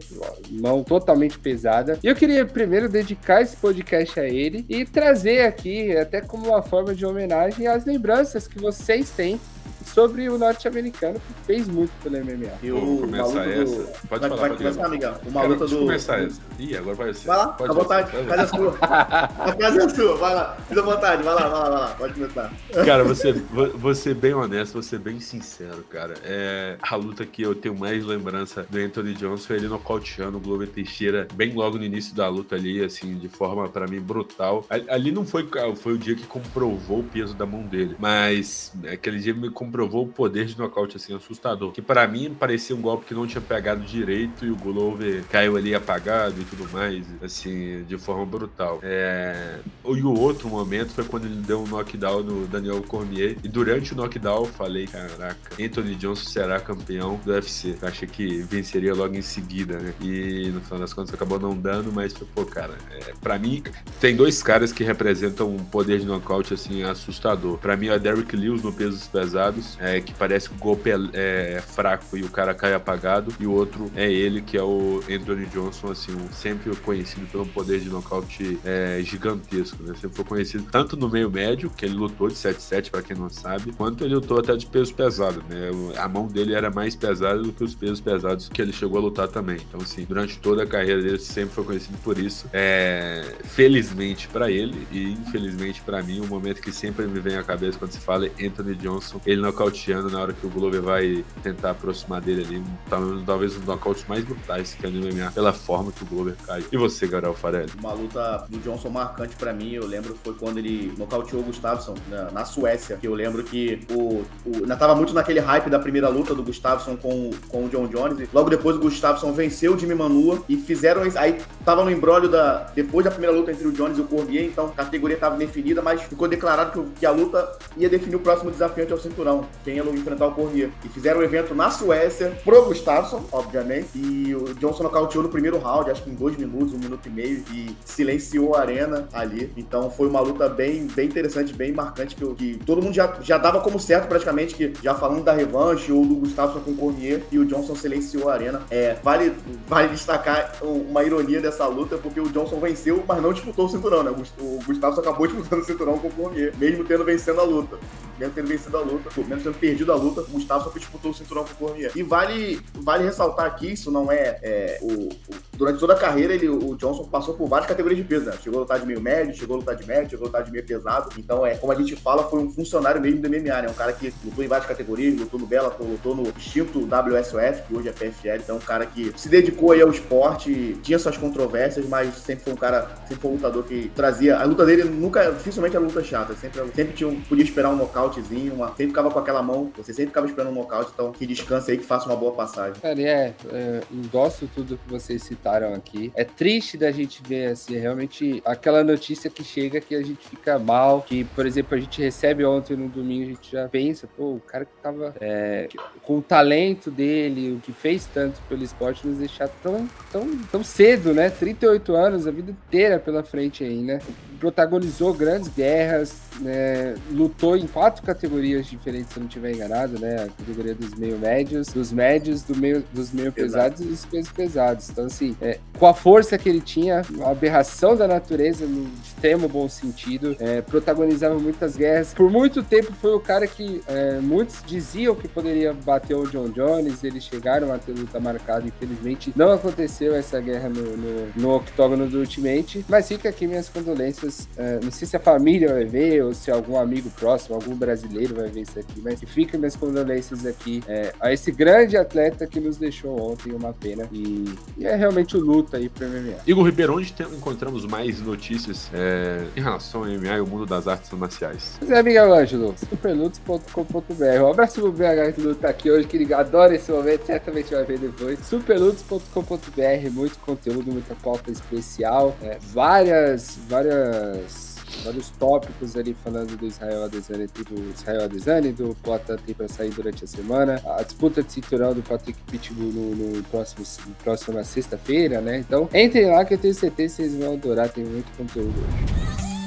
Mão totalmente pesada. E eu queria primeiro dedicar esse podcast a ele e trazer aqui, até como uma forma de homenagem, as lembranças que vocês têm sobre o norte-americano que fez muito pelo MMA. E Vamos o começar essa. do... Pode vai, falar, vai pode começar. Miguel. Uma Quero luta do... começar essa. Ih, agora vai ser. Vai lá, Pode à vontade, vai a casa é sua. A casa é sua, vai lá. Fica à vontade, vai lá, vai lá, vai lá. Pode começar. Cara, você, vo- vou ser bem honesto, vou ser bem sincero, cara. É a luta que eu tenho mais lembrança do Anthony Johnson foi ele nocauteando o Glover Teixeira bem logo no início da luta ali, assim, de forma pra mim brutal. Ali- Ali não foi, foi o dia que comprovou o peso da mão dele, mas aquele dia me comprovou o poder de nocaute, assim, assustador. Que pra mim parecia um golpe que não tinha pegado direito e o Glover caiu ali apagado e tudo mais, assim, de forma brutal. É... E o outro momento foi quando ele deu um knockdown no Daniel Cormier. E durante o knockdown eu falei, caraca, Anthony Johnson será campeão do UFC. Eu achei que venceria logo em seguida, né? E no final das contas acabou não dando, mas, pô, cara, é, pra mim, tem dois caras que representam um poder de nocaute, assim, assustador. Pra mim é Derrick Lewis no pesos é, que parece que o golpe é, é fraco e o cara cai apagado. E o outro é ele, que é o Anthony Johnson, assim, um- sempre conhecido pelo poder de nocaute é, gigantesco, né? Sempre foi conhecido tanto no meio médio, que ele lutou de 7-7, pra quem não sabe, quanto ele lutou até de peso pesado, né? A mão dele era mais pesada do que os pesos pesados que ele chegou a lutar também. Então, assim, durante toda a carreira dele, sempre foi conhecido por isso. É, felizmente pra ele e infelizmente pra mim, o momento que sempre me vem à cabeça quando se fala Anthony Johnson, ele nocauteando na hora que o Glover vai tentar aproximar dele ali, talvez, um dos nocautes mais brutais que é no MMA, pela forma que o Glover caiu. E você, Gabriel Farelli? Uma luta do Johnson marcante pra mim, eu lembro, foi quando ele nocauteou o Gustafsson na, na Suécia. Que eu lembro que o, o, ainda tava muito naquele hype da primeira luta do Gustafsson com, com o John Jones. Logo depois o Gustafsson venceu o Jimmy Manua e fizeram. Aí tava no embrólio da. Depois da primeira luta entre o Jones e o Cormier, então a categoria tava definida, mas ficou declarado que, que a luta ia definir o próximo desafiante ao cinturão, quem ia enfrentar o Cormier. E fizeram o evento na Suécia, pro Gustafsson, obviamente. E o Johnson nocauteou no primeiro round, acho que em dois minutos, um minuto e meio, e silenciou a arena ali. Então foi uma luta bem, bem interessante, bem marcante, que, que todo mundo já, já dava como certo praticamente, que já falando da revanche ou do Gustafsson com o Cormier, e o Johnson silenciou a arena. É, vale, vale destacar um- uma ironia dessa luta, porque o Johnson venceu, mas não disputou o cinturão, né? O Gustafsson acabou disputando o cinturão com o Cormier, mesmo tendo vencendo a luta. Mesmo tendo vencido a luta. Mesmo tendo perdido a luta, o Gustavo disputou o cinturão com o Cormier. E vale, vale ressaltar aqui, isso não é, é o, o, durante toda a carreira, ele, o Johnson passou por várias categorias de peso, né? Chegou a lutar de meio médio, chegou a lutar de médio, chegou a lutar de meio pesado. Então, é, como a gente fala, foi um funcionário mesmo do MMA, né? Um cara que lutou em várias categorias, lutou no Bellator, lutou no extinto WSOF, que hoje é PFL, então um cara que se dedicou aí ao esporte, tinha suas controvérsias, mas sempre foi um cara, sempre foi um lutador que trazia. A luta dele nunca, dificilmente a luta chata, sempre, sempre tinha, podia esperar um nocautezinho, uma, sempre ficava com aquela mão, você sempre ficava esperando um nocaute, então que descanse aí, que faça uma boa passagem. Cara, é, é, endosso tudo que vocês citaram aqui. É triste da gente ver, assim, realmente aquela notícia que chega que a gente fica mal, que, por exemplo, a gente recebe ontem no domingo, a gente já pensa, pô, o cara que tava é, com o talento dele, o que fez tanto pelo esporte, nos deixar tão, tão, tão cedo, né? 38 anos, a vida inteira pela frente aí, né? Protagonizou grandes guerras, né, lutou em quatro categorias diferentes, se eu não estiver enganado, né? A categoria dos meio médios, dos médios, do meio, dos meio pesados e dos pesos pesados. Então, assim, é, com a força que ele tinha, a aberração da natureza no extremo bom sentido, é, protagonizava muitas guerras. Por muito tempo foi o cara que é, muitos diziam que poderia bater o John Jones, eles chegaram a ter luta marcada, infelizmente não aconteceu essa guerra no, no, no octógono do Ultimate, mas fica aqui minhas condolências Uh, não sei se a família vai ver ou se algum amigo próximo, algum brasileiro vai ver isso aqui, mas fica minhas condolências aqui é, a esse grande atleta que nos deixou ontem, uma pena. E, e é realmente o luto aí pro MMA. Igor Ribeiro, onde tem, encontramos mais notícias é, em relação ao MMA e o mundo das artes marciais? Pois é, Miguel Ângelo, superlutos.com.br. Um abraço pro BH que luta aqui hoje, que ele adora esse momento, certamente vai ver depois. superlutos.com.br, muito conteúdo, muita pauta especial, é, várias, várias várias, vários tópicos ali falando do Israel Adesanya, do Israel Adesanya, do Poatan tem para sair durante a semana, a disputa de cinturão do Patrick Pitbull no, no próximo, próxima sexta-feira, né? Então, entrem lá que eu tenho certeza que vocês vão adorar, tem muito conteúdo hoje.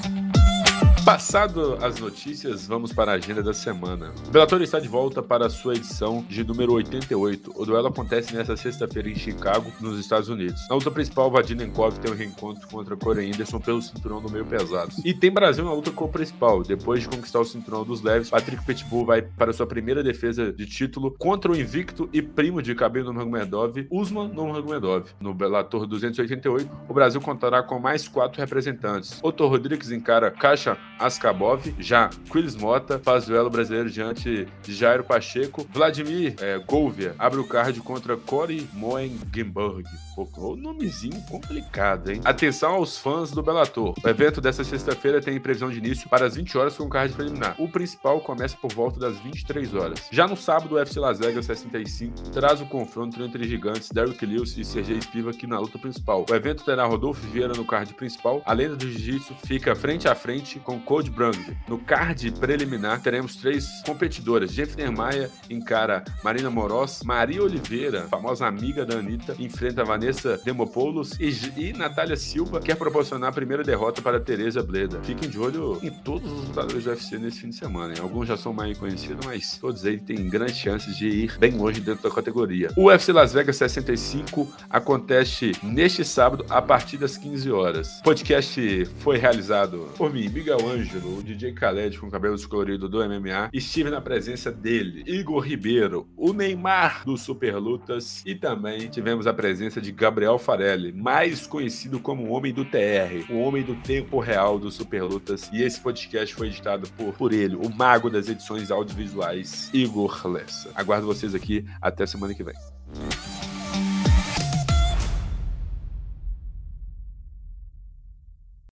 Passado as notícias, vamos para a agenda da semana. O Bellator está de volta para sua edição de número 88. O duelo acontece nesta sexta-feira em Chicago, nos Estados Unidos. Na luta principal, Vadinenkov tem um reencontro contra Corey Anderson pelo cinturão do meio pesado. E tem Brasil na luta com o principal. Depois de conquistar o cinturão dos leves, Patrick Pitbull vai para sua primeira defesa de título contra o invicto e primo de Khabib Nurmagomedov, Usman Nurmagomedov. No Bellator 288, o Brasil contará com mais quatro representantes. Otto Rodrigues encara Caixa Askabov. Já Quiles Mota faz duelo brasileiro diante de Jairo Pacheco. Vladimir é, Golvia abre o card contra Cory Moengenberg. O nomezinho complicado, hein? Atenção aos fãs do Bellator. O evento dessa sexta-feira tem previsão de início para as 20 horas com o card preliminar. O principal começa por volta das 23 horas. Já no sábado, o UFC Las Vegas 65 traz o confronto entre gigantes Derrick Lewis e Sergei Spivak na luta principal. O evento terá Rodolfo Vieira no card principal. A lenda do jiu-jitsu fica frente a frente com Code Brand. No card preliminar, teremos três competidoras. Jeffner Maia encara Marina Moros, Maria Oliveira, famosa amiga da Anitta, enfrenta Vanessa Demopoulos e, e Natália Silva quer proporcionar a primeira derrota para Teresa Bleda. Fiquem de olho em todos os lutadores do UFC nesse fim de semana. Hein? Alguns já são mais conhecidos, mas todos eles têm grandes chances de ir bem longe dentro da categoria. O UFC Las Vegas 65 acontece neste sábado a partir das 15 horas. O podcast foi realizado por mim, Miguel Ângelo, o DJ Khaled com cabelo descolorido do MMA, estive na presença dele, Igor Ribeiro, o Neymar do Super Lutas e também tivemos a presença de Gabriel Farelli, mais conhecido como o Homem do TR, o Homem do Tempo Real do Super Lutas. E esse podcast foi editado por, por ele, o mago das edições audiovisuais, Igor Lessa. Aguardo vocês aqui até semana que vem.